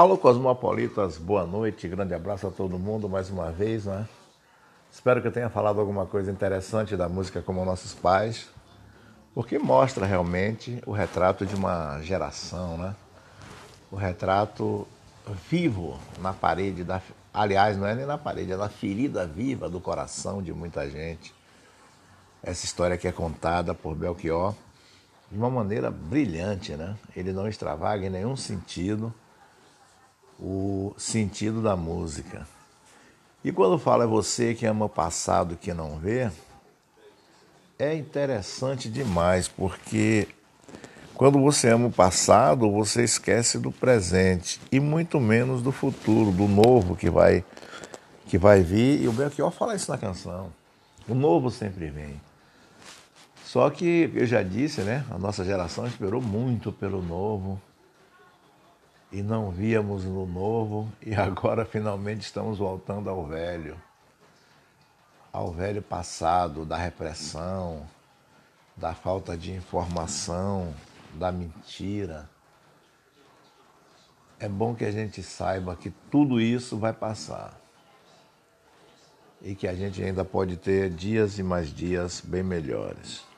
Alô Cosmopolitas, boa noite, grande abraço a todo mundo mais uma vez, né? Espero que eu tenha falado alguma coisa interessante da música como nossos pais, porque mostra realmente o retrato de uma geração, né? O retrato vivo na parede da, aliás, não é nem na parede, é na ferida viva do coração de muita gente. Essa história que é contada por Belchior de uma maneira brilhante, né? Ele não extravaga em nenhum sentido o sentido da música. E quando fala você que ama o passado que não vê, é interessante demais, porque quando você ama o passado, você esquece do presente e muito menos do futuro, do novo que vai que vai vir. E o Belchior fala isso na canção. O novo sempre vem. Só que eu já disse, né? A nossa geração esperou muito pelo novo e não víamos no novo, e agora finalmente estamos voltando ao velho, ao velho passado da repressão, da falta de informação, da mentira. É bom que a gente saiba que tudo isso vai passar e que a gente ainda pode ter dias e mais dias bem melhores.